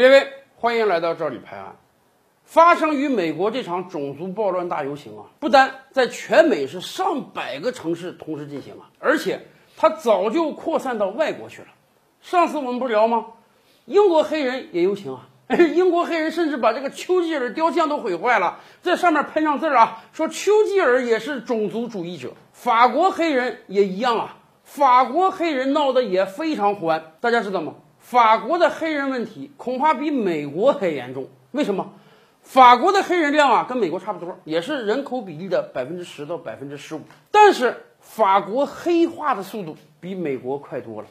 列位，欢迎来到这里拍案。发生于美国这场种族暴乱大游行啊，不单在全美是上百个城市同时进行啊，而且它早就扩散到外国去了。上次我们不聊吗？英国黑人也游行啊，英国黑人甚至把这个丘吉尔雕像都毁坏了，在上面喷上字儿啊，说丘吉尔也是种族主义者。法国黑人也一样啊，法国黑人闹得也非常欢，大家知道吗？法国的黑人问题恐怕比美国还严重。为什么？法国的黑人量啊，跟美国差不多，也是人口比例的百分之十到百分之十五。但是法国黑化的速度比美国快多了。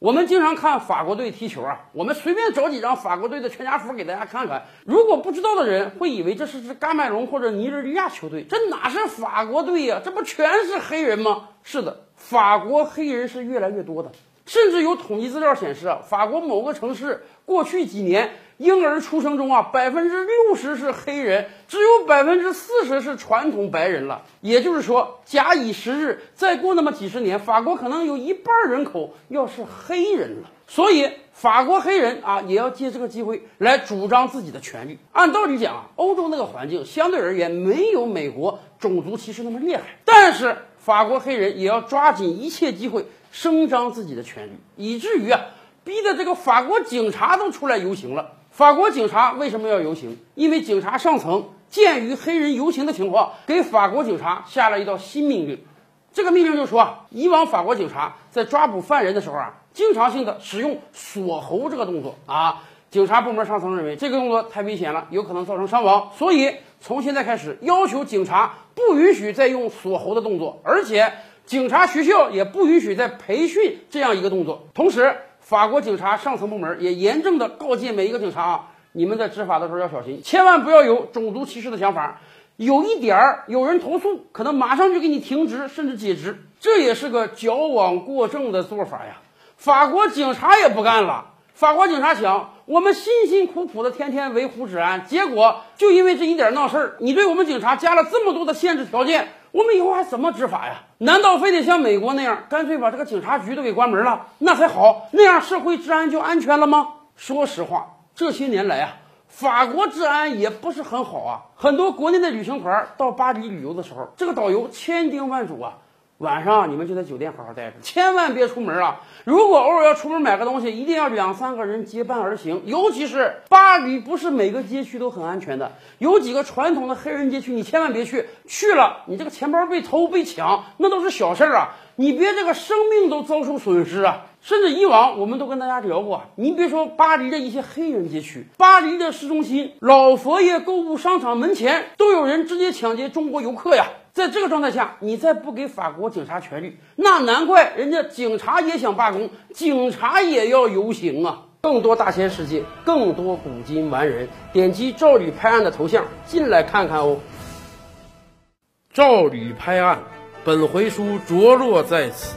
我们经常看法国队踢球啊，我们随便找几张法国队的全家福给大家看看。如果不知道的人会以为这是支喀麦隆或者尼日利亚球队，这哪是法国队呀？这不全是黑人吗？是的，法国黑人是越来越多的。甚至有统计资料显示啊，法国某个城市过去几年婴儿出生中啊，百分之六十是黑人，只有百分之四十是传统白人了。也就是说，假以时日，再过那么几十年，法国可能有一半人口要是黑人了。所以，法国黑人啊，也要借这个机会来主张自己的权利。按道理讲啊，欧洲那个环境相对而言没有美国种族歧视那么厉害，但是法国黑人也要抓紧一切机会。声张自己的权利，以至于啊，逼得这个法国警察都出来游行了。法国警察为什么要游行？因为警察上层鉴于黑人游行的情况，给法国警察下了一道新命令。这个命令就说啊，以往法国警察在抓捕犯人的时候啊，经常性的使用锁喉这个动作啊，警察部门上层认为这个动作太危险了，有可能造成伤亡，所以从现在开始要求警察不允许再用锁喉的动作，而且。警察学校也不允许再培训这样一个动作。同时，法国警察上层部门也严正的告诫每一个警察啊，你们在执法的时候要小心，千万不要有种族歧视的想法。有一点儿有人投诉，可能马上就给你停职，甚至解职。这也是个矫枉过正的做法呀。法国警察也不干了。法国警察想，我们辛辛苦苦的天天维护治安，结果就因为这一点闹事儿，你对我们警察加了这么多的限制条件。我们以后还怎么执法呀？难道非得像美国那样，干脆把这个警察局都给关门了？那才好，那样社会治安就安全了吗？说实话，这些年来啊，法国治安也不是很好啊。很多国内的旅行团到巴黎旅游的时候，这个导游千叮万嘱啊。晚上你们就在酒店好好待着，千万别出门啊！如果偶尔要出门买个东西，一定要两三个人结伴而行。尤其是巴黎，不是每个街区都很安全的，有几个传统的黑人街区，你千万别去。去了，你这个钱包被偷被抢，那都是小事儿啊！你别这个生命都遭受损失啊！甚至以往我们都跟大家聊过，您别说巴黎的一些黑人街区，巴黎的市中心老佛爷购物商场门前都有人直接抢劫中国游客呀！在这个状态下，你再不给法国警察权利，那难怪人家警察也想罢工，警察也要游行啊！更多大千世界，更多古今完人，点击赵吕拍案的头像进来看看哦。赵吕拍案，本回书着落在此。